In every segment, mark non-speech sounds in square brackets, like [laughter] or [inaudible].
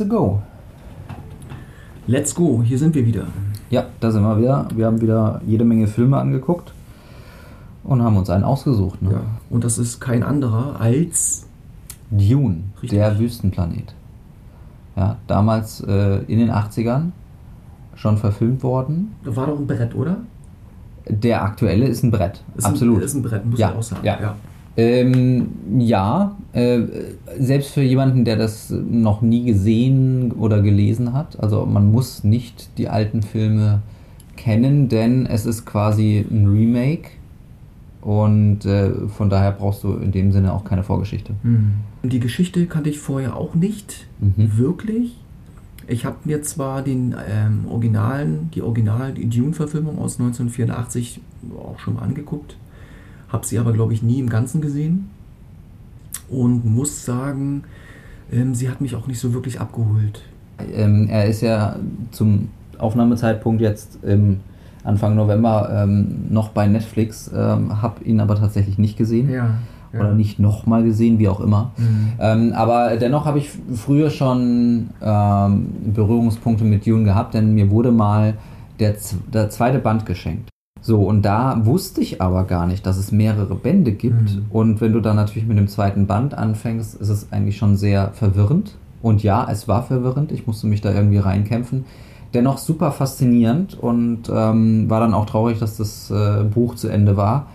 to go. Let's go, hier sind wir wieder. Ja, da sind wir wieder. Wir haben wieder jede Menge Filme angeguckt und haben uns einen ausgesucht. Ne? Ja. Und das ist kein anderer als Dune, Richtig. der Wüstenplanet. Ja, damals äh, in den 80ern schon verfilmt worden. war doch ein Brett, oder? Der aktuelle ist ein Brett. Ist Absolut. Ein, ist ein Brett, muss Ja, ich auch sagen. ja. Ähm, ja, äh, selbst für jemanden, der das noch nie gesehen oder gelesen hat, also man muss nicht die alten Filme kennen, denn es ist quasi ein Remake und äh, von daher brauchst du in dem Sinne auch keine Vorgeschichte. Hm. Die Geschichte kannte ich vorher auch nicht Mhm. wirklich. Ich habe mir zwar den ähm, Originalen, die Original Dune-Verfilmung aus 1984 auch schon mal angeguckt, habe sie aber glaube ich nie im Ganzen gesehen und muss sagen, ähm, sie hat mich auch nicht so wirklich abgeholt. Ähm, er ist ja zum Aufnahmezeitpunkt jetzt im Anfang November ähm, noch bei Netflix, ähm, habe ihn aber tatsächlich nicht gesehen Ja. oder nicht nochmal gesehen, wie auch immer. Mhm. Ähm, aber dennoch habe ich früher schon ähm, Berührungspunkte mit Dune gehabt, denn mir wurde mal der, der zweite Band geschenkt. So, und da wusste ich aber gar nicht, dass es mehrere Bände gibt. Mhm. Und wenn du dann natürlich mit dem zweiten Band anfängst, ist es eigentlich schon sehr verwirrend. Und ja, es war verwirrend. Ich musste mich da irgendwie reinkämpfen. Dennoch super faszinierend und ähm, war dann auch traurig, dass das äh, Buch zu Ende war.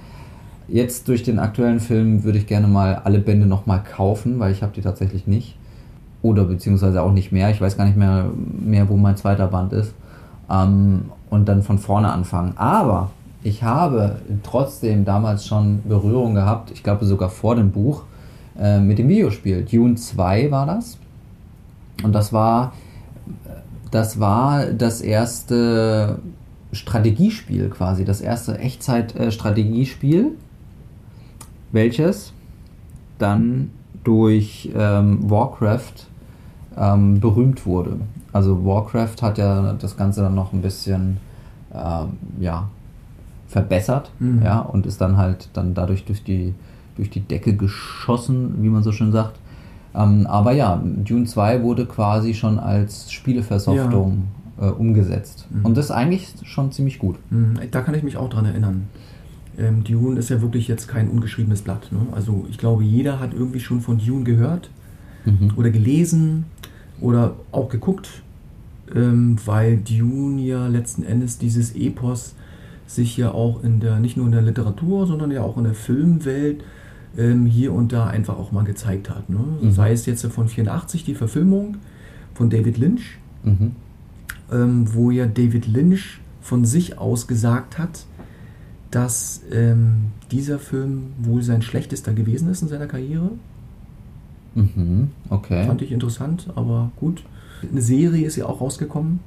Jetzt durch den aktuellen Film würde ich gerne mal alle Bände nochmal kaufen, weil ich habe die tatsächlich nicht. Oder beziehungsweise auch nicht mehr. Ich weiß gar nicht mehr, mehr wo mein zweiter Band ist. Ähm, und dann von vorne anfangen. Aber ich habe trotzdem damals schon Berührung gehabt, ich glaube sogar vor dem Buch, äh, mit dem Videospiel. Dune 2 war das. Und das war das war das erste Strategiespiel quasi, das erste Echtzeit-Strategiespiel, welches dann durch ähm, Warcraft ähm, berühmt wurde. Also Warcraft hat ja das Ganze dann noch ein bisschen ähm, ja, verbessert Mhm. ja, und ist dann halt dann dadurch durch die, durch die Decke geschossen, wie man so schön sagt. Ähm, aber ja, Dune 2 wurde quasi schon als Spieleversoftung äh, umgesetzt. Mhm. Und das ist eigentlich schon ziemlich gut. Mhm, Da kann ich mich auch dran erinnern. Ähm, Dune ist ja wirklich jetzt kein ungeschriebenes Blatt. Ne? Also ich glaube, jeder hat irgendwie schon von Dune gehört Mhm. oder gelesen oder auch geguckt, ähm, weil Dune ja letzten Endes dieses Epos sich ja auch in der, nicht nur in der Literatur, sondern ja auch in der Filmwelt ähm, hier und da einfach auch mal gezeigt hat. Ne? Mhm. Sei es jetzt von 84 die Verfilmung von David Lynch, Mhm. ähm, wo ja David Lynch von sich aus gesagt hat, dass ähm, dieser Film wohl sein schlechtester gewesen ist in seiner Karriere. Mhm. Okay. Fand ich interessant, aber gut. Eine Serie ist ja auch rausgekommen.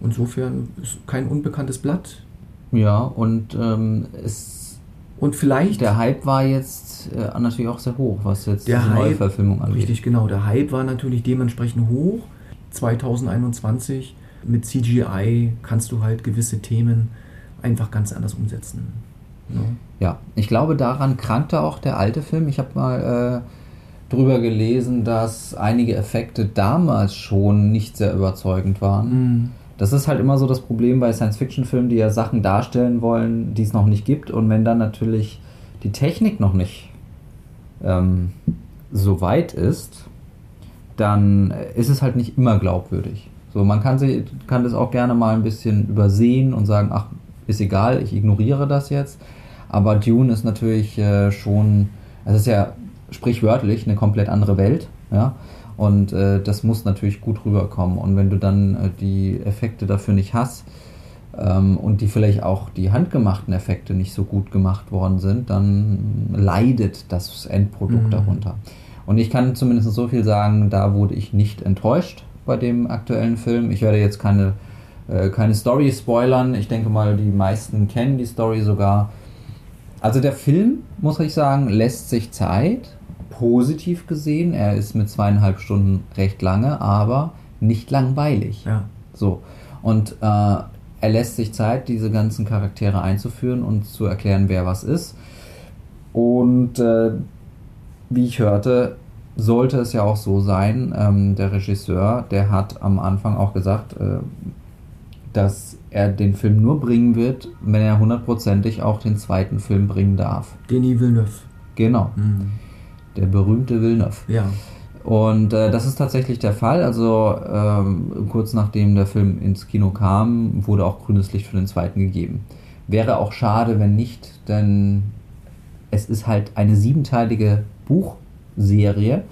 Insofern ist kein unbekanntes Blatt. Ja, und ähm, es, Und vielleicht der Hype war jetzt äh, natürlich auch sehr hoch, was jetzt Hype- Neuverfilmung angeht. Richtig, genau. Der Hype war natürlich dementsprechend hoch. 2021 mit CGI kannst du halt gewisse Themen einfach ganz anders umsetzen. Ne? Ja, ich glaube, daran krankte auch der alte Film. Ich habe mal äh, drüber gelesen, dass einige Effekte damals schon nicht sehr überzeugend waren. Mhm. Das ist halt immer so das Problem bei Science-Fiction-Filmen, die ja Sachen darstellen wollen, die es noch nicht gibt. Und wenn dann natürlich die Technik noch nicht ähm, so weit ist, dann ist es halt nicht immer glaubwürdig. So, man kann, sie, kann das auch gerne mal ein bisschen übersehen und sagen, ach, ist egal, ich ignoriere das jetzt. Aber Dune ist natürlich äh, schon, es ist ja sprichwörtlich eine komplett andere Welt, ja. Und äh, das muss natürlich gut rüberkommen. Und wenn du dann äh, die Effekte dafür nicht hast ähm, und die vielleicht auch die handgemachten Effekte nicht so gut gemacht worden sind, dann leidet das Endprodukt Mhm. darunter. Und ich kann zumindest so viel sagen, da wurde ich nicht enttäuscht bei dem aktuellen Film. Ich werde jetzt keine, äh, keine Story spoilern. Ich denke mal, die meisten kennen die Story sogar. Also der Film, muss ich sagen, lässt sich Zeit, positiv gesehen. Er ist mit zweieinhalb Stunden recht lange, aber nicht langweilig. Ja. So. Und äh, er lässt sich Zeit, diese ganzen Charaktere einzuführen und zu erklären, wer was ist. Und äh, wie ich hörte, sollte es ja auch so sein, ähm, der Regisseur, der hat am Anfang auch gesagt, äh, dass er den Film nur bringen wird, wenn er hundertprozentig auch den zweiten Film bringen darf. Denis Villeneuve. Genau. Mhm. Der berühmte Villeneuve. Ja. Und äh, das ist tatsächlich der Fall. Also ähm, kurz nachdem der Film ins Kino kam, wurde auch grünes Licht für den zweiten gegeben. Wäre auch schade, wenn nicht, denn es ist halt eine siebenteilige Buchserie.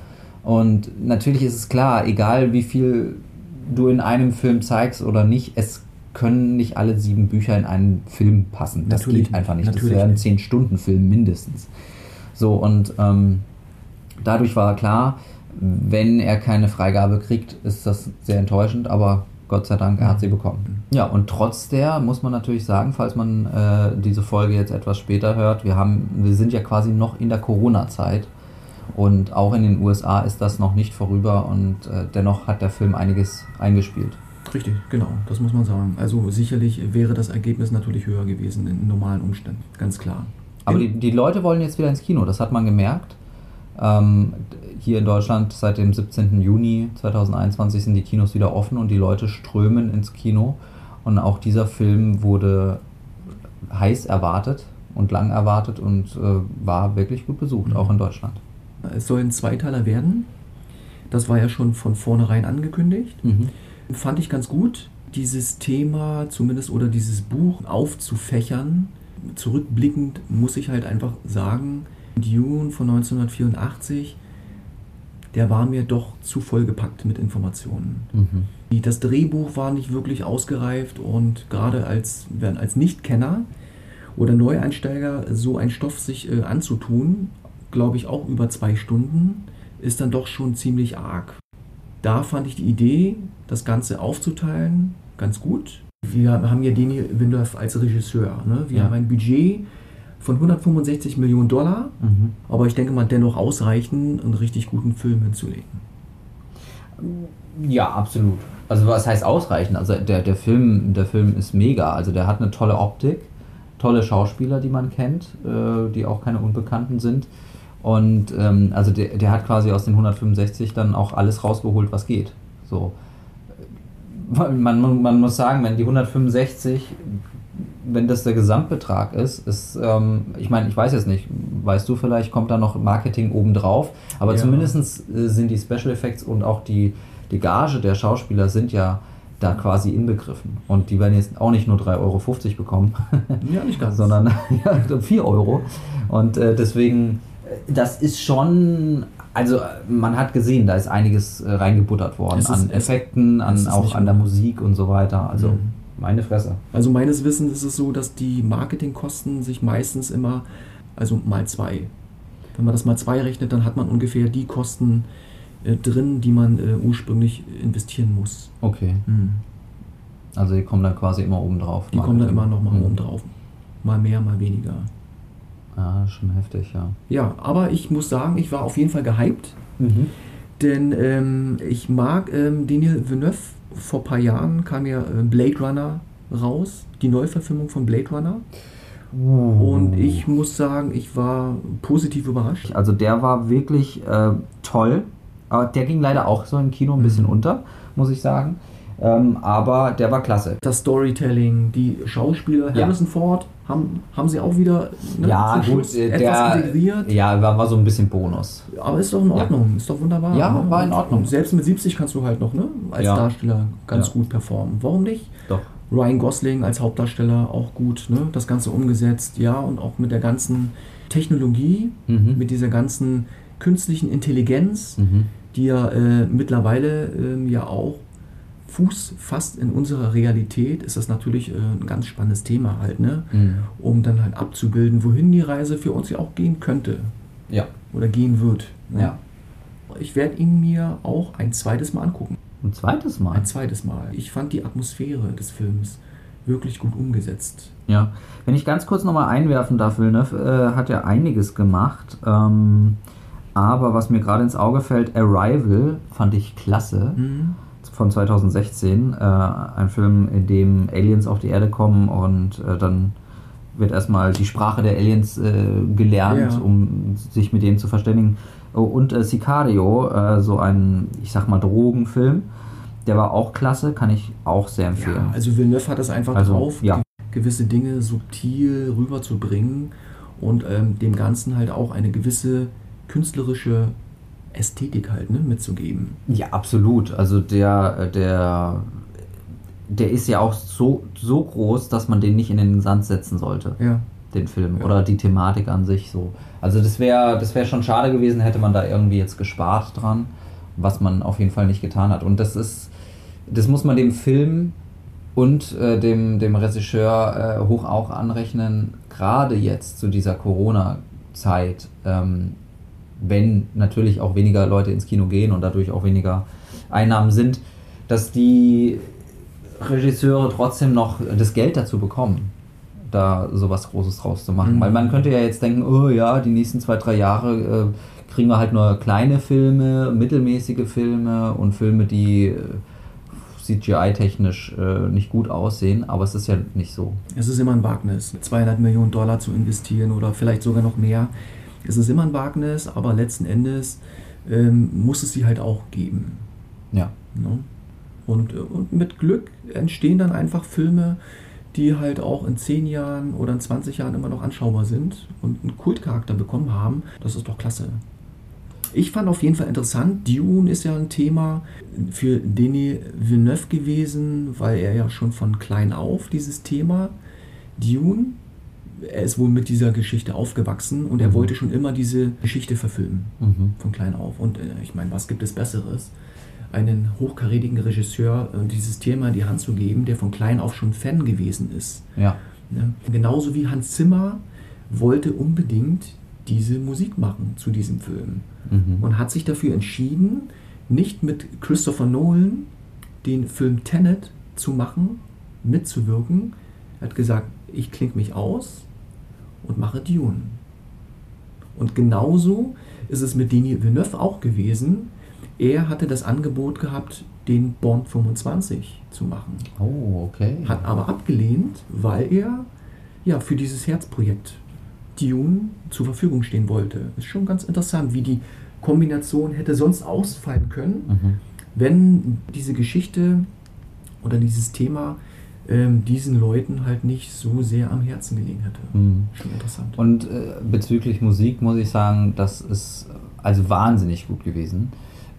Und natürlich ist es klar, egal wie viel du in einem Film zeigst oder nicht, es können nicht alle sieben Bücher in einen Film passen. Das Natürlich geht einfach nicht. Das wäre ein nicht. zehn Stunden Film mindestens. So und ähm, dadurch war klar, wenn er keine Freigabe kriegt, ist das sehr enttäuschend, aber Gott sei Dank, er hat sie bekommen. Ja, und trotz der muss man natürlich sagen, falls man äh, diese Folge jetzt etwas später hört, wir haben, wir sind ja quasi noch in der Corona-Zeit und auch in den USA ist das noch nicht vorüber und äh, dennoch hat der Film einiges eingespielt. Richtig, genau, das muss man sagen. Also sicherlich wäre das Ergebnis natürlich höher gewesen in normalen Umständen, ganz klar. Aber die, die Leute wollen jetzt wieder ins Kino, das hat man gemerkt. Ähm, hier in Deutschland seit dem 17. Juni 2021 sind die Kinos wieder offen und die Leute strömen ins Kino. Und auch dieser Film wurde heiß erwartet und lang erwartet und äh, war wirklich gut besucht, Mhm. auch in Deutschland. Es soll ein Zweiteiler werden. Das war ja schon von vornherein angekündigt. Fand ich ganz gut, dieses Thema zumindest oder dieses Buch aufzufächern. Zurückblickend muss ich halt einfach sagen, Dune von 1984, der war mir doch zu vollgepackt mit Informationen. Mhm. Das Drehbuch war nicht wirklich ausgereift und gerade als, als Nichtkenner oder Neueinsteiger so einen Stoff sich äh, anzutun, glaube ich auch über zwei Stunden, ist dann doch schon ziemlich arg. Da fand ich die Idee, das Ganze aufzuteilen, ganz gut. Wir haben ja Denis Villeneuve als Regisseur. Ne? Wir Ja. haben ein Budget von 165 Millionen Dollar, Mhm. aber ich denke mal dennoch ausreichen, einen richtig guten Film hinzulegen. Ja, absolut. Also was heißt ausreichend? Also der, der, Film, der Film ist mega. Also der hat eine tolle Optik, tolle Schauspieler, die man kennt, äh, die auch keine Unbekannten sind. Und ähm, also der, der hat quasi aus den 165 dann auch alles rausgeholt, was geht. So. Man, man, man muss sagen, wenn die 165, wenn das der Gesamtbetrag ist, ist, ähm, ich meine, ich weiß jetzt nicht, weißt du vielleicht, kommt da noch Marketing obendrauf, aber Ja. zumindest äh, sind die Special Effects und auch die, die Gage der Schauspieler sind ja da quasi inbegriffen. Und die werden jetzt auch nicht nur 3,50 Euro bekommen, Ja, nicht ganz. [laughs] sondern ja, 4 Euro. Und äh, deswegen, äh, das ist schon, also man hat gesehen, da ist einiges äh, reingebuttert worden ist- an Effekten, an auch an der. Musik und so weiter. Also Mhm. Meine Fresse. Also meines Wissens ist es so, dass die Marketingkosten sich meistens immer, also mal zwei. Wenn man das mal zwei rechnet, dann hat man ungefähr die Kosten äh, drin, die man äh, ursprünglich investieren muss. Okay. Also die kommen dann quasi immer oben drauf. Die kommen dann immer noch mal Mhm. oben drauf. Mal mehr, mal weniger. Ja, schon heftig, ja. Ja, aber ich muss sagen, ich war auf jeden Fall gehypt, Mhm. denn ähm, ich mag ähm, Daniel Villeneuve. Vor ein paar Jahren kam ja äh, Blade Runner raus, die Neuverfilmung von Blade Runner. Und ich muss sagen, ich war positiv überrascht. Also der war wirklich äh, toll. Aber der ging leider auch so im Kino ein bisschen Mhm. unter, muss ich sagen. Ähm, aber der war klasse. Das Storytelling, die Schauspieler, Ja. Harrison Ford, haben, haben sie auch wieder ne, ja, gut, äh, etwas der, integriert. ja, war, war so ein bisschen Bonus. Aber ist doch in Ordnung, ist doch wunderbar. Ja, ne? war in Und Ordnung. Selbst mit 70 kannst du halt noch ne, als Ja. Darsteller ganz Ja. gut performen. Warum nicht? Doch. Ryan Gosling als Hauptdarsteller auch gut, ne? das Ganze umgesetzt, ja, und auch mit der ganzen Technologie, Mhm. mit dieser ganzen künstlichen Intelligenz, Mhm. die ja äh, mittlerweile ähm, ja auch Fuß fasst in unserer Realität, ist das natürlich äh, ein ganz spannendes Thema halt, ne? Mhm. um dann halt abzubilden, wohin die Reise für uns ja auch gehen könnte Ja. oder gehen wird. ne? Ja. Ich werde ihn mir auch ein zweites Mal angucken. Ein zweites Mal. Ein zweites Mal. Ich fand die Atmosphäre des Films wirklich gut umgesetzt. Ja, wenn ich ganz kurz nochmal einwerfen darf, Villeneuve äh, hat ja einiges gemacht. Ähm, aber was mir gerade ins Auge fällt, Arrival fand ich klasse. Mhm. Von 2016. Äh, ein Film, in dem Aliens auf die Erde kommen und äh, dann wird erstmal die Sprache der Aliens äh, gelernt, Ja. um sich mit denen zu verständigen. Oh, und äh, Sicario, äh, so ein, ich sag mal, Drogenfilm. Der war auch klasse, kann ich auch sehr empfehlen. Ja, also Villeneuve hat es einfach Also, drauf, ja. ge- gewisse Dinge subtil rüberzubringen und ähm, dem Ganzen halt auch eine gewisse künstlerische Ästhetik halt ne, mitzugeben. Ja, absolut. Also der, äh, der, der ist ja auch so, so groß, dass man den nicht in den Sand setzen sollte, Ja. den Film. Ja. Oder die Thematik an sich so. Also das wäre das wär schon schade gewesen, hätte man da irgendwie jetzt gespart dran, was man auf jeden Fall nicht getan hat. Und das ist, das muss man dem Film und äh, dem, dem Regisseur äh, hoch auch anrechnen, gerade jetzt zu dieser Corona-Zeit, ähm, wenn natürlich auch weniger Leute ins Kino gehen und dadurch auch weniger Einnahmen sind, dass die Regisseure trotzdem noch das Geld dazu bekommen, da sowas Großes draus zu machen. Mhm. Weil man könnte ja jetzt denken, oh ja, die nächsten zwei, drei Jahre äh, kriegen wir halt nur kleine Filme, mittelmäßige Filme und Filme, die äh, CGI-technisch äh, nicht gut aussehen, aber es ist ja nicht so. Es ist immer ein Wagnis, 200 Millionen Dollar zu investieren oder vielleicht sogar noch mehr. Es ist immer ein Wagnis, aber letzten Endes ähm, muss es sie halt auch geben. Ja. Ne? Und, äh, und mit Glück entstehen dann einfach Filme, die halt auch in 10 Jahren oder in 20 Jahren immer noch anschaubar sind und einen Kultcharakter bekommen haben. Das ist doch klasse. Ich fand auf jeden Fall interessant, Dune ist ja ein Thema für Denis Villeneuve gewesen, weil er ja schon von klein auf dieses Thema Dune, er ist wohl mit dieser Geschichte aufgewachsen und er Mhm. wollte schon immer diese Geschichte verfilmen Mhm. von klein auf. Und äh, ich meine, was gibt es Besseres, einen hochkarätigen Regisseur äh, dieses Thema in die Hand zu geben, der von klein auf schon Fan gewesen ist. Ja. Ne? Genauso wie Hans Zimmer wollte unbedingt diese Musik machen zu diesem Film Mhm. und hat sich dafür entschieden, nicht mit Christopher Nolan den Film Tenet zu machen, mitzuwirken. Er hat gesagt, ich klinge mich aus und mache Dune. Und genauso ist es mit Denis Villeneuve auch gewesen. Er hatte das Angebot gehabt, den Bond 25 zu machen. Oh, okay. Hat aber abgelehnt, weil er ja für dieses Herzprojekt Dune zur Verfügung stehen wollte. Ist schon ganz interessant, wie die Kombination hätte sonst ausfallen können, Mhm. wenn diese Geschichte oder dieses Thema ähm, diesen Leuten halt nicht so sehr am Herzen gelegen hätte. Mhm. Schon interessant. Und äh, bezüglich Musik muss ich sagen, das ist also wahnsinnig gut gewesen.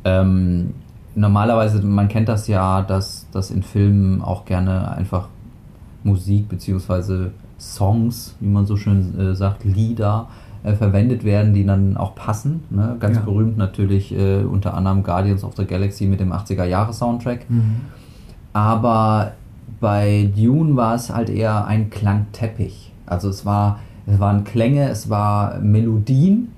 Ähm, normalerweise, man kennt das ja, dass, dass in Filmen auch gerne einfach Musik beziehungsweise Songs, wie man so schön äh, sagt, Lieder äh, verwendet werden, die dann auch passen. Ne? Ganz Ja. berühmt natürlich äh, unter anderem Guardians of the Galaxy mit dem 80er-Jahre-Soundtrack. Mhm. Aber bei Dune war es halt eher ein Klangteppich. Also es war, es waren Klänge, es war Melodien,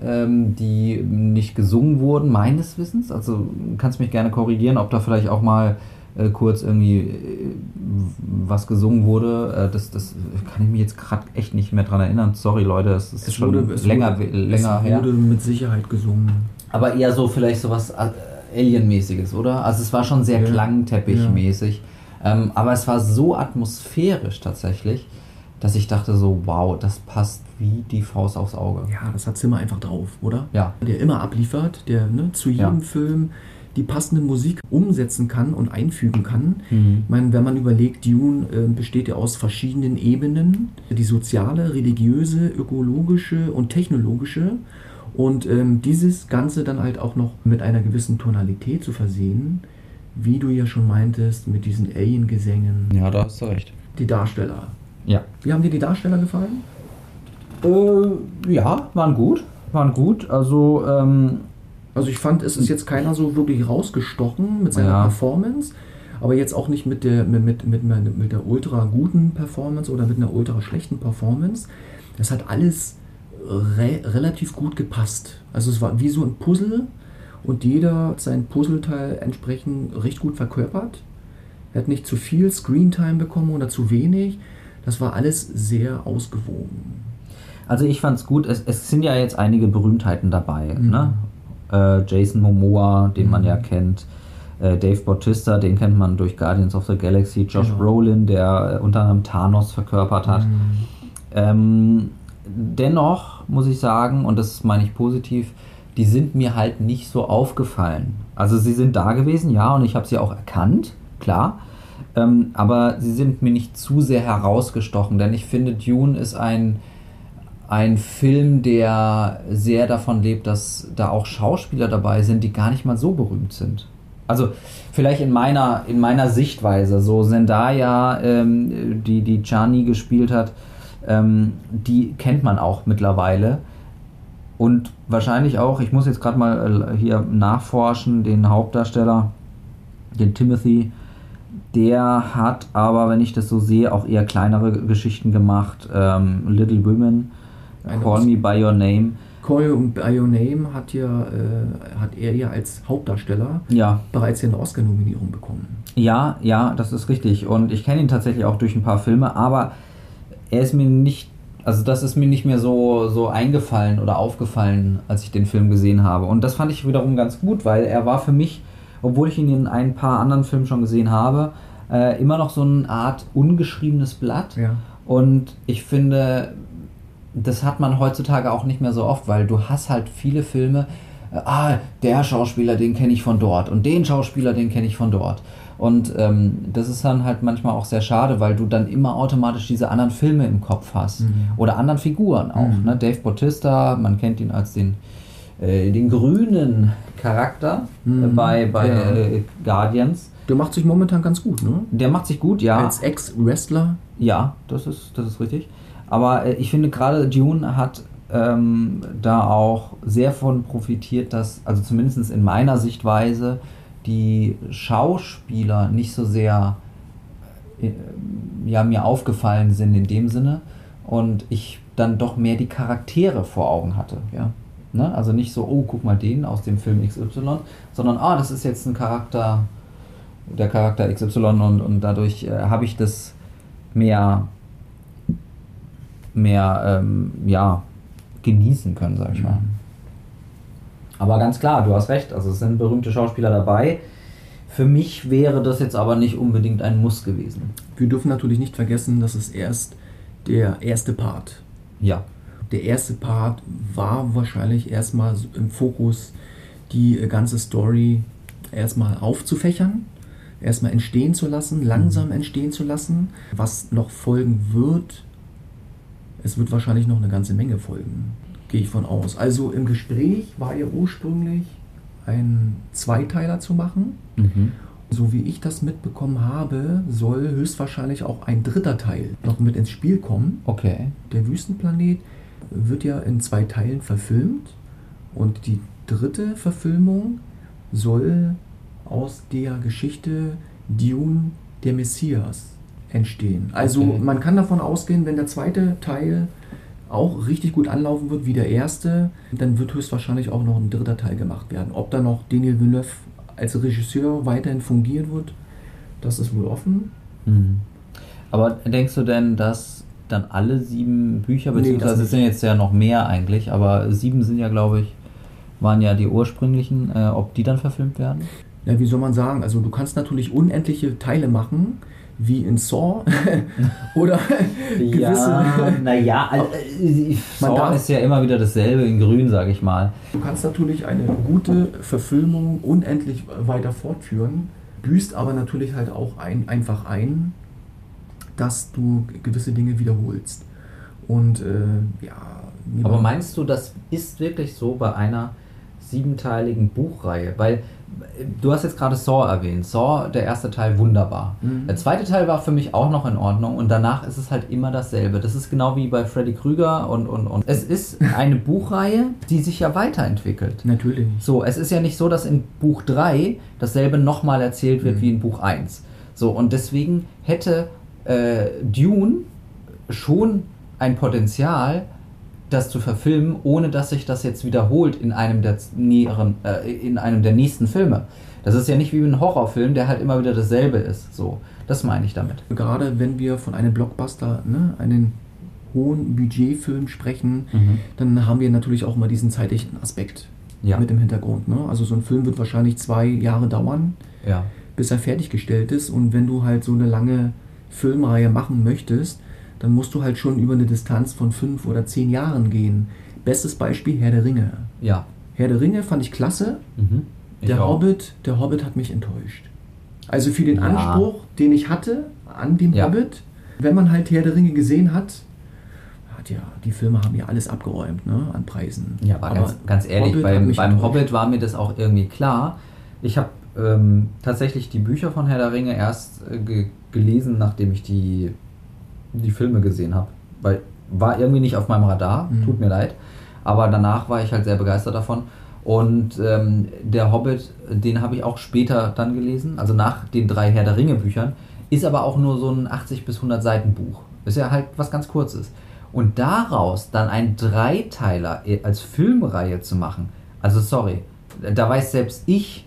ähm, die nicht gesungen wurden, meines Wissens. Also du kannst mich gerne korrigieren, ob da vielleicht auch mal äh, kurz irgendwie äh, was gesungen wurde. Äh, das, das kann ich mich jetzt gerade echt nicht mehr dran erinnern. Sorry Leute, es ist schon länger, wurde, länger es her. wurde mit Sicherheit gesungen. Aber eher so vielleicht so was äh, Alien-mäßiges, oder? Also es war schon sehr Ja. Klangteppich-mäßig. Ähm, aber es war so atmosphärisch tatsächlich, dass ich dachte so, wow, das passt wie die Faust aufs Auge. Ja, das hat Zimmer einfach drauf, oder? Ja. Der immer abliefert, der ne, zu jedem Ja. Film die passende Musik umsetzen kann und einfügen kann. Mhm. Ich meine, wenn man überlegt, Dune äh, besteht ja aus verschiedenen Ebenen. Die soziale, religiöse, ökologische und technologische. Und ähm, dieses Ganze dann halt auch noch mit einer gewissen Tonalität zu versehen, wie du ja schon meintest, mit diesen Alien-Gesängen. Ja, da hast du recht. Die Darsteller. Ja. Wie haben dir die Darsteller gefallen? Äh, ja, waren gut. Waren gut. Also, ähm, Also ich fand, es ist jetzt keiner so wirklich rausgestochen mit seiner Ja. Performance, aber jetzt auch nicht mit der, mit, mit, mit, mit der ultra guten Performance oder mit einer ultra schlechten Performance. Das hat alles re relativ gut gepasst. Also es war wie so ein Puzzle und jeder hat sein Puzzleteil entsprechend recht gut verkörpert. Er hat nicht zu viel Screentime bekommen oder zu wenig. Das war alles sehr ausgewogen. also ich fand's gut. Es, es sind ja jetzt einige Berühmtheiten dabei. Mhm. Ne? Äh, Jason Momoa, den man Mhm. ja kennt. Äh, Dave Bautista, den kennt man durch Guardians of the Galaxy. Josh Genau. Brolin, der äh, unter anderem Thanos verkörpert hat. Ähm, dennoch muss ich sagen, und das meine ich positiv, die sind mir halt nicht so aufgefallen. Also sie sind da gewesen, ja, und ich habe sie auch erkannt, klar. Ähm, aber sie sind mir nicht zu sehr herausgestochen, denn ich finde, Dune ist ein, ein Film, der sehr davon lebt, dass da auch Schauspieler dabei sind, die gar nicht mal so berühmt sind. Also vielleicht in meiner, in meiner Sichtweise, so Zendaya, ähm, die die Chani gespielt hat, ähm, die kennt man auch mittlerweile. Und wahrscheinlich auch, ich muss jetzt gerade mal äh, hier nachforschen, den Hauptdarsteller, den Timothy, der hat aber, wenn ich das so sehe, auch eher kleinere Geschichten gemacht. Ähm, Little Women, Eine Call Me By Your Name. Call Me By Your Name hat ja, äh, hat er ja als Hauptdarsteller Ja, bereits eine Oscar-Nominierung bekommen. Ja, ja, das ist richtig. Und ich kenne ihn tatsächlich auch durch ein paar Filme, aber er ist mir nicht, also das ist mir nicht mehr so, so eingefallen oder aufgefallen, als ich den Film gesehen habe. Und das fand ich wiederum ganz gut, weil er war für mich, obwohl ich ihn in ein paar anderen Filmen schon gesehen habe, äh, immer noch so eine Art ungeschriebenes Blatt. Ja. Und ich finde, das hat man heutzutage auch nicht mehr so oft, weil du hast halt viele Filme, äh, ah, der Schauspieler, den kenne ich von dort und den Schauspieler, den kenne ich von dort. Und ähm, das ist dann halt manchmal auch sehr schade, weil du dann immer automatisch diese anderen Filme im Kopf hast. Mhm. Oder anderen Figuren auch. Mhm. Ne? Dave Bautista, man kennt ihn als den, äh, den grünen Charakter äh, Mhm. bei, bei Ja. äh, Guardians. Der macht sich momentan ganz gut, ne? Der macht sich gut, ja. Als Ex-Wrestler. Ja, das ist, das ist richtig. Aber äh, ich finde gerade Dune hat ähm, da auch sehr von profitiert, dass, also zumindest in meiner Sichtweise, die Schauspieler nicht so sehr äh, ja, mir aufgefallen sind in dem Sinne und ich dann doch mehr die Charaktere vor Augen hatte. Ja? Ne? Also nicht so, oh, guck mal den aus dem Film XY, sondern, ah, das ist jetzt ein Charakter, der Charakter XY und, und dadurch äh, habe ich das mehr, mehr ähm, ja, genießen können, sag ich mal. Aber ganz klar, du hast recht, also es sind berühmte Schauspieler dabei. Für mich wäre das jetzt aber nicht unbedingt ein Muss gewesen. Wir dürfen natürlich nicht vergessen, dass es erst der erste Part. Ja. Der erste Part war wahrscheinlich erstmal im Fokus, die äh, ganze Story erstmal aufzufächern, erstmal entstehen zu lassen, langsam entstehen zu lassen. Was noch folgen wird, es wird wahrscheinlich noch eine ganze Menge folgen, gehe ich von aus. Also im Gespräch war ja ursprünglich ein Zweiteiler zu machen. Mhm. So wie ich das mitbekommen habe, soll höchstwahrscheinlich auch ein dritter Teil noch mit ins Spiel kommen. Okay. Der Wüstenplanet wird ja in zwei Teilen verfilmt und die dritte Verfilmung soll aus der Geschichte Dune der Messias entstehen. Also Okay. man kann davon ausgehen, wenn der zweite Teil auch richtig gut anlaufen wird wie der erste, dann wird höchstwahrscheinlich auch noch ein dritter Teil gemacht werden. Ob da noch Daniel Villeneuve als Regisseur weiterhin fungieren wird, das ist wohl offen. Mhm. Aber denkst du denn, dass dann alle sieben Bücher, Nee, beziehungsweise es nicht. sind jetzt ja noch mehr eigentlich, aber sieben sind ja, glaube ich, waren ja die ursprünglichen, äh, ob die dann verfilmt werden? Ja, wie soll man sagen? Also du kannst natürlich unendliche Teile machen, wie in Saw [laughs] oder [laughs] gewisse. naja, also, äh, Saw darf- ist ja immer wieder dasselbe in grün, sage ich mal. Du kannst natürlich eine gute Verfilmung unendlich weiter fortführen, büßt aber natürlich halt auch ein, einfach ein, dass du gewisse Dinge wiederholst. Und äh, ja. Aber meinst du, das ist wirklich so bei einer siebenteiligen Buchreihe? Weil du hast jetzt gerade Saw erwähnt. Saw, der erste Teil, wunderbar. Mhm. Der zweite Teil war für mich auch noch in Ordnung und danach ist es halt immer dasselbe. Das ist genau wie bei Freddy Krüger und, und, und. Es ist eine [laughs] Buchreihe, die sich ja weiterentwickelt. Natürlich. So, es ist ja nicht so, dass in Buch 3 dasselbe nochmal erzählt wird Mhm. wie in Buch 1. So, und deswegen hätte äh, Dune schon ein Potenzial, das zu verfilmen, ohne dass sich das jetzt wiederholt in einem der näheren, äh, in einem der nächsten Filme. Das ist ja nicht wie ein Horrorfilm, der halt immer wieder dasselbe ist. So, das meine ich damit. Gerade wenn wir von einem Blockbuster, ne, einen hohen Budgetfilm sprechen, dann haben wir natürlich auch mal diesen zeitlichen Aspekt Ja. mit im Hintergrund. Ne? Also so ein Film wird wahrscheinlich zwei Jahre dauern, Ja. bis er fertiggestellt ist. Und wenn du halt so eine lange Filmreihe machen möchtest, dann musst du halt schon über eine Distanz von fünf oder zehn Jahren gehen. Bestes Beispiel Herr der Ringe. Ja. Herr der Ringe fand ich klasse. Mhm. Ich der auch. Hobbit, der Hobbit hat mich enttäuscht. Also für den Ja. Anspruch, den ich hatte an dem Ja. Hobbit, wenn man halt Herr der Ringe gesehen hat, hat ja, die Filme haben ja alles abgeräumt, ne, an Preisen. Ja, aber, ganz, ganz ehrlich, Hobbit beim, beim. Hobbit war mir das auch irgendwie klar. Ich habe ähm, tatsächlich die Bücher von Herr der Ringe erst äh, ge gelesen, nachdem ich die, die Filme gesehen habe. Weil war irgendwie nicht auf meinem Radar, Mhm. tut mir leid. Aber danach war ich halt sehr begeistert davon. Und ähm, der Hobbit, den habe ich auch später dann gelesen, also nach den drei Herr der Ringe Büchern, ist aber auch nur so ein 80 bis 100 Seiten Buch. Ist ja halt was ganz Kurzes. Und daraus dann ein Dreiteiler als Filmreihe zu machen, also sorry, da weiß selbst ich,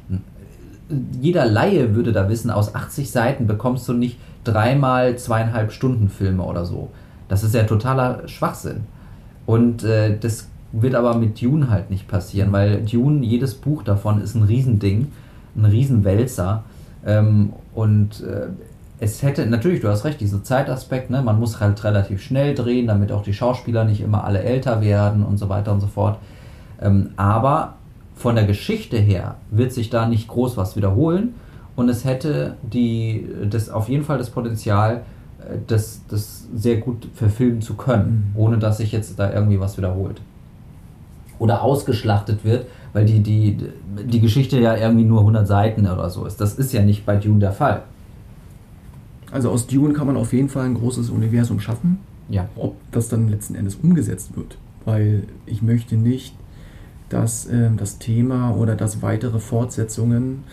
jeder Laie würde da wissen, aus 80 Seiten bekommst du nicht dreimal zweieinhalb Stunden Filme oder so. Das ist ja totaler Schwachsinn. Und äh, das wird aber mit Dune halt nicht passieren, weil Dune, jedes Buch davon ist ein Riesending, ein Riesenwälzer. Ähm, und äh, es hätte, natürlich, du hast recht, dieser Zeitaspekt, ne, man muss halt relativ schnell drehen, damit auch die Schauspieler nicht immer alle älter werden und so weiter und so fort. Ähm, aber von der Geschichte her wird sich da nicht groß was wiederholen und es hätte die, das auf jeden Fall das Potenzial, äh, das, das sehr gut verfilmen zu können, Mhm. ohne dass sich jetzt da irgendwie was wiederholt. Oder ausgeschlachtet wird, weil die, die, die Geschichte ja irgendwie nur 100 Seiten oder so ist. Das ist ja nicht bei Dune der Fall. Also aus Dune kann man auf jeden Fall ein großes Universum schaffen. Ja. Ob das dann letzten Endes umgesetzt wird. Weil ich möchte nicht, dass ähm, das Thema oder dass weitere Fortsetzungen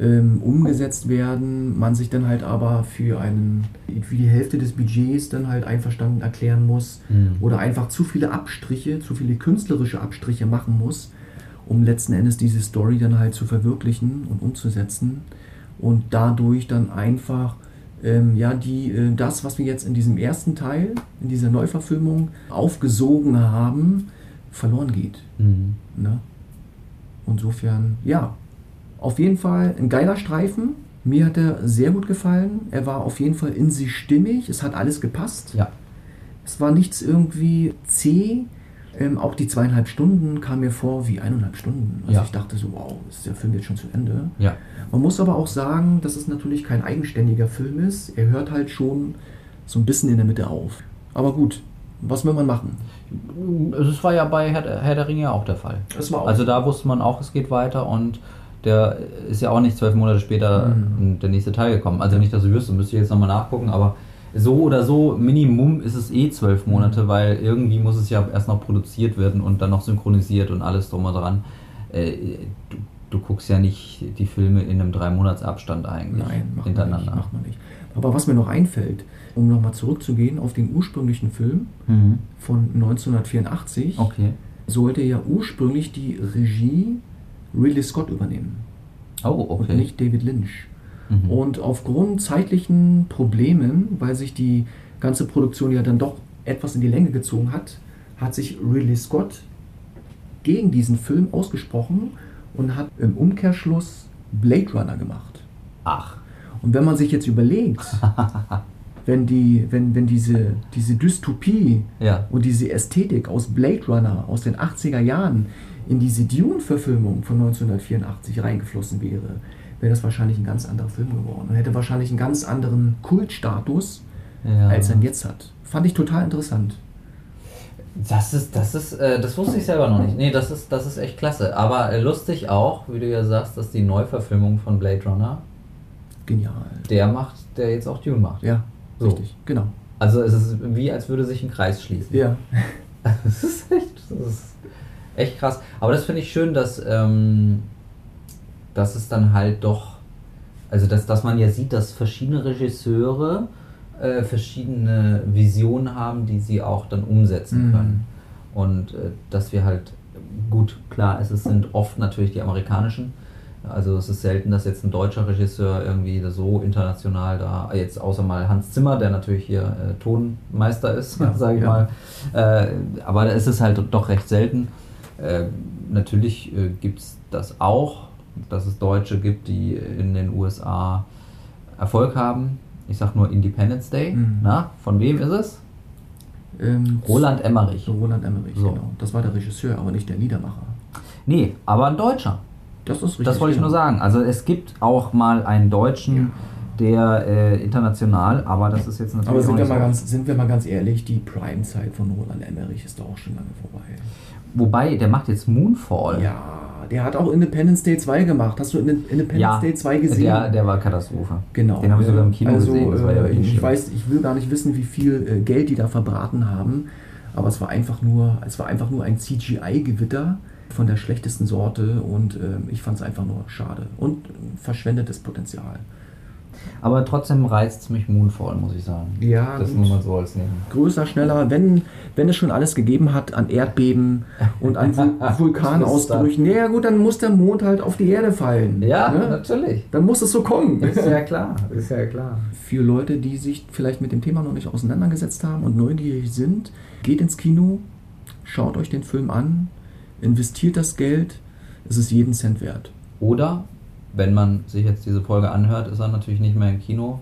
ähm, umgesetzt werden, man sich dann halt aber für einen für die Hälfte des Budgets dann halt einverstanden erklären muss Mhm. oder einfach zu viele Abstriche, zu viele künstlerische Abstriche machen muss, um letzten Endes diese Story dann halt zu verwirklichen und umzusetzen und dadurch dann einfach ähm, ja die äh, das, was wir jetzt in diesem ersten Teil, in dieser Neuverfilmung aufgesogen haben, verloren geht. Mhm. Ne? Insofern, ja, auf jeden Fall ein geiler Streifen. Mir hat er sehr gut gefallen. Er war auf jeden Fall in sich stimmig. Es hat alles gepasst. Ja. Es war nichts irgendwie zäh. Ähm, auch die zweieinhalb Stunden kamen mir vor wie eineinhalb Stunden. Also Ja. ich dachte so, wow, ist der Film jetzt schon zu Ende? Ja. Man muss aber auch sagen, dass es natürlich kein eigenständiger Film ist. Er hört halt schon so ein bisschen in der Mitte auf. Aber gut, was will man machen? Es war ja bei Herr, der- Herr der Ringe auch der Fall. Das war auch Also da wusste man auch, es geht weiter und der ist ja auch nicht zwölf Monate später Mhm. der nächste Teil gekommen. Also nicht, dass du wüsste, müsste ich jetzt nochmal nachgucken, aber so oder so, Minimum ist es eh zwölf Monate, Mhm. weil irgendwie muss es ja erst noch produziert werden und dann noch synchronisiert und alles drum und dran. Äh, du, du guckst ja nicht die Filme in einem drei Monats Abstand eigentlich Nein, macht man, nicht, hintereinander. macht man nicht. Aber was mir noch einfällt, um nochmal zurückzugehen auf den ursprünglichen Film Mhm. von 1984, Okay. sollte ja ursprünglich die Regie Ridley Scott übernehmen Oh, und okay. nicht David Lynch. Mhm. Und aufgrund zeitlichen Problemen, weil sich die ganze Produktion ja dann doch etwas in die Länge gezogen hat, hat sich Ridley Scott gegen diesen Film ausgesprochen und hat im Umkehrschluss Blade Runner gemacht. Ach. Und wenn man sich jetzt überlegt, [laughs] wenn, die, wenn, wenn diese, diese Dystopie Ja. und diese Ästhetik aus Blade Runner aus den 80er Jahren in diese Dune-Verfilmung von 1984 reingeflossen wäre, wäre das wahrscheinlich ein ganz anderer Film geworden und hätte wahrscheinlich einen ganz anderen Kultstatus, ja. als er ihn jetzt hat. Fand ich total interessant. Das ist, das ist, äh, das wusste ich selber noch nicht. Nee, das ist, das ist echt klasse. Aber äh, lustig auch, wie du ja sagst, dass die Neuverfilmung von Blade Runner, Genial. der macht, der jetzt auch Dune macht. Ja, So. richtig, genau. Also es ist wie, als würde sich ein Kreis schließen. Ja. [laughs] Das ist echt, das ist echt krass. Aber das finde ich schön, dass, ähm, dass es dann halt doch, also dass, dass man ja sieht, dass verschiedene Regisseure äh, verschiedene Visionen haben, die sie auch dann umsetzen Mhm. können. Und äh, dass wir halt, gut, klar, es sind oft natürlich die amerikanischen. Also es ist selten, dass jetzt ein deutscher Regisseur irgendwie so international da, jetzt außer mal Hans Zimmer, der natürlich hier äh, Tonmeister ist, Ja, [laughs] sage ich ja. mal. Äh, aber es ist halt doch recht selten. Äh, natürlich äh, gibt es das auch, dass es Deutsche gibt, die in den USA Erfolg haben. Ich sag nur Independence Day. Mhm. Na, von wem ist es? Ähm, Roland Emmerich. Roland Emmerich, So. genau. Das war der Regisseur, aber nicht der Liedermacher. Nee, aber ein Deutscher. Das ist richtig. Das wollte ich nur sagen. Also es gibt auch mal einen Deutschen, der äh, international, aber das ist jetzt natürlich Aber auch sind wir, mal ganz, sind wir mal ganz ehrlich, die Prime-Zeit von Roland Emmerich ist doch auch schon lange vorbei. Wobei, der macht jetzt Moonfall. Ja, der hat auch Independence Day 2 gemacht. Hast du Inde- Independence Ja, Day 2 gesehen? Der, der war Katastrophe. Genau. Den habe ich sogar im Kino also, gesehen. Ja äh, ich schlimm. weiß, ich will gar nicht wissen, wie viel äh, Geld die da verbraten haben, aber es war einfach nur, es war einfach nur ein CGI-Gewitter von der schlechtesten Sorte und ähm, ich fand es einfach nur schade und äh, verschwendetes Potenzial. Aber trotzdem reizt es mich Moonfall, muss ich sagen. Ja, Das nur mal so als Neben. Größer, schneller, wenn, wenn es schon alles gegeben hat an Erdbeben und an Vul [laughs] Vulkanausbrüchen, ja gut, dann muss der Mond halt auf die Erde fallen. Ja, ne? natürlich. Dann muss es so kommen. [laughs] Ist ja klar. Ist ja klar. Für Leute, die sich vielleicht mit dem Thema noch nicht auseinandergesetzt haben und neugierig sind, geht ins Kino, schaut euch den Film an, investiert das Geld, es ist jeden Cent wert. Oder, wenn man sich jetzt diese Folge anhört, ist er natürlich nicht mehr im Kino.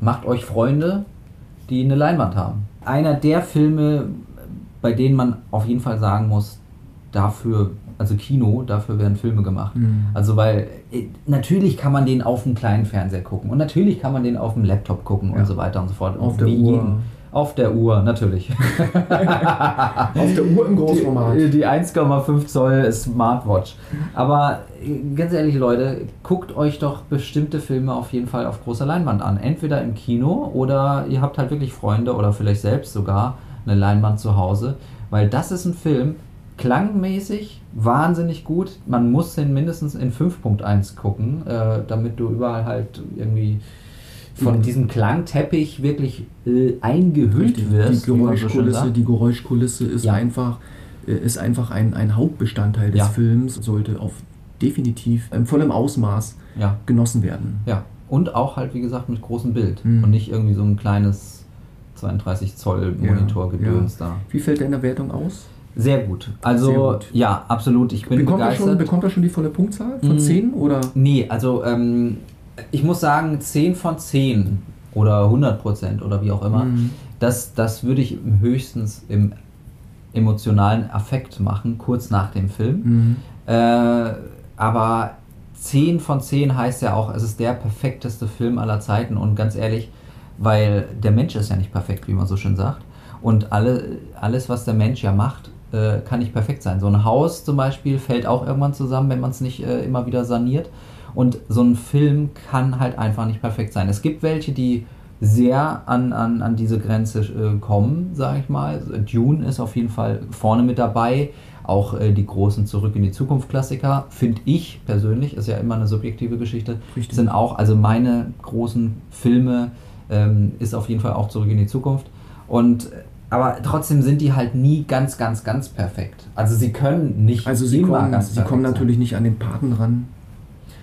Macht euch Freunde, die eine Leinwand haben. Einer der Filme, bei denen man auf jeden Fall sagen muss, dafür, also Kino, dafür werden Filme gemacht. Mhm. Also weil äh, natürlich kann man den auf dem kleinen Fernseher gucken und natürlich kann man den auf dem Laptop gucken Ja. und so weiter und so fort. Auf Und der wie Uhr. jeden- Auf der Uhr, natürlich. Auf der Uhr im Großformat. Die, die 1,5 Zoll Smartwatch. Aber äh, ganz ehrlich, Leute, guckt euch doch bestimmte Filme auf jeden Fall auf großer Leinwand an. Entweder im Kino oder ihr habt halt wirklich Freunde oder vielleicht selbst sogar eine Leinwand zu Hause. Weil das ist ein Film, klangmäßig wahnsinnig gut. Man muss den mindestens in 5.1 gucken, äh, damit du überall halt irgendwie von Mhm. diesem Klangteppich wirklich äh, eingehüllt Richtig. wirst. Die Geräuschkulisse, die Geräuschkulisse ist Ja. einfach, äh, ist einfach ein, ein Hauptbestandteil des Ja. Films, sollte auf definitiv in vollem Ausmaß Ja. genossen werden. Ja, und auch halt, wie gesagt, mit großem Bild Mhm. und nicht irgendwie so ein kleines 32 Zoll Monitor-Gedöns da. Wie fällt deine Wertung aus? Sehr gut. Also, Sehr gut. ja, absolut. Ich bin bekommt, er begeistert. schon, bekommt er schon die volle Punktzahl von Mhm. 10 oder? nee, also ähm, ich muss sagen, 10 von 10 oder 100 Prozent oder wie auch immer, Mhm. das, das würde ich höchstens im emotionalen Affekt machen, kurz nach dem Film. Mhm. Äh, aber 10 von 10 heißt ja auch, es ist der perfekteste Film aller Zeiten und ganz ehrlich, weil der Mensch ist ja nicht perfekt, wie man so schön sagt. Und alle, alles, was der Mensch ja macht, äh, kann nicht perfekt sein. So ein Haus zum Beispiel fällt auch irgendwann zusammen, wenn man es nicht äh, immer wieder saniert. Und so ein Film kann halt einfach nicht perfekt sein. Es gibt welche, die sehr an, an, an diese Grenze äh, kommen, sage ich mal. Dune ist auf jeden Fall vorne mit dabei. Auch äh, die großen Zurück in die Zukunft Klassiker, finde ich persönlich, ist ja immer eine subjektive Geschichte, Richtig. sind auch, also meine großen Filme ähm, ist auf jeden Fall auch Zurück in die Zukunft. Und aber trotzdem sind die halt nie ganz, ganz, ganz perfekt. Also sie können nicht Also sie kommen, ganz sie kommen natürlich nicht an den Paten ran.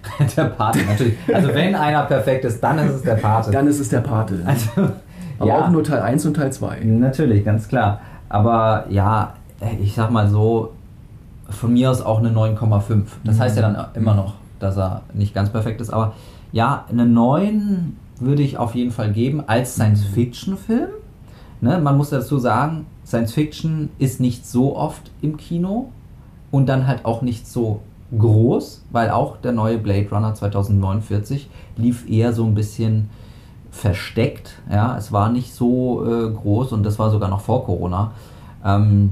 [laughs] der Pate natürlich. Also wenn einer perfekt ist, dann ist es der Pate. Dann ist es der Pate. also, Aber ja, auch nur Teil 1 und Teil 2. natürlich, ganz klar. Aber ja, ich sag mal so, von mir aus auch eine 9,5. Das Mhm. heißt ja dann immer noch, dass er nicht ganz perfekt ist. Aber ja, eine 9 würde ich auf jeden Fall geben als Mhm. Science-Fiction-Film. Ne, man muss dazu sagen, Science-Fiction ist nicht so oft im Kino und dann halt auch nicht so groß, weil auch der neue Blade Runner 2049 lief eher so ein bisschen versteckt. Ja, es war nicht so äh, groß und das war sogar noch vor Corona. Ähm,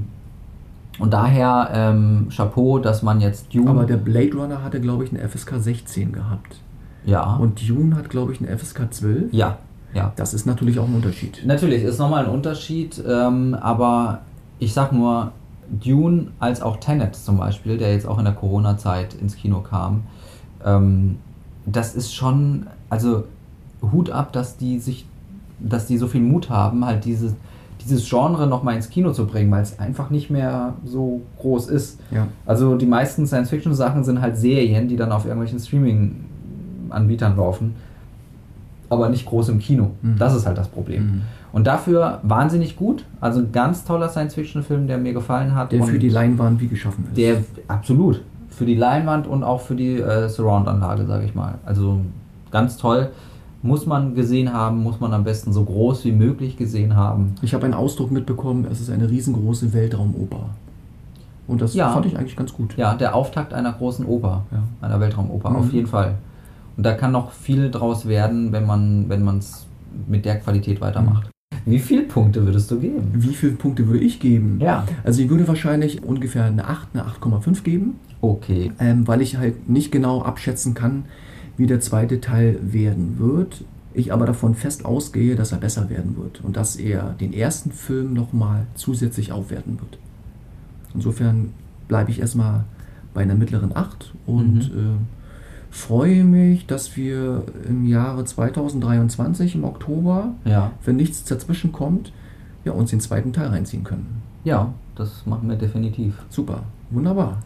und daher ähm, Chapeau, dass man jetzt Dune. Aber der Blade Runner hatte, glaube ich, eine FSK 16 gehabt. ja, Und Dune hat, glaube ich, eine FSK 12. ja, ja. Das ist natürlich auch ein Unterschied. Natürlich ist nochmal ein Unterschied, ähm, aber ich sag nur, Dune als auch Tenet zum Beispiel, der jetzt auch in der Corona-Zeit ins Kino kam, ähm, das ist schon, also Hut ab, dass die sich, dass die so viel Mut haben, halt dieses, dieses Genre nochmal ins Kino zu bringen, weil es einfach nicht mehr so groß ist. Ja. Also die meisten Science-Fiction-Sachen sind halt Serien, die dann auf irgendwelchen Streaming-Anbietern laufen, aber nicht groß im Kino. Mhm. Das ist halt das Problem. Mhm. Und dafür wahnsinnig gut. Also ein ganz toller Science-Fiction-Film, der mir gefallen hat. Der und für die Leinwand wie geschaffen ist. Der absolut. Für die Leinwand und auch für die äh, Surround-Anlage, sage ich mal. Also ganz toll. Muss man gesehen haben, muss man am besten so groß wie möglich gesehen haben. ich habe einen Ausdruck mitbekommen, es ist eine riesengroße Weltraumoper. Und das Ja. fand ich eigentlich ganz gut. Ja, der Auftakt einer großen Oper, Ja. einer Weltraumoper, Mhm. auf jeden Fall. Und da kann noch viel draus werden, wenn man wenn man es mit der Qualität weitermacht. Wie viele Punkte würdest du geben? Wie viele Punkte würde ich geben? Ja. Also ich würde wahrscheinlich ungefähr eine 8, eine 8,5 geben, Okay. ähm, weil ich halt nicht genau abschätzen kann, wie der zweite Teil werden wird. Ich aber davon fest ausgehe, dass er besser werden wird und dass er den ersten Film nochmal zusätzlich aufwerten wird. Insofern bleibe ich erstmal bei einer mittleren 8 und äh, freue mich, dass wir im Jahre 2023 im Oktober, ja. wenn nichts dazwischen kommt, ja, uns den zweiten Teil reinziehen können. Ja, das machen wir definitiv. Super, wunderbar.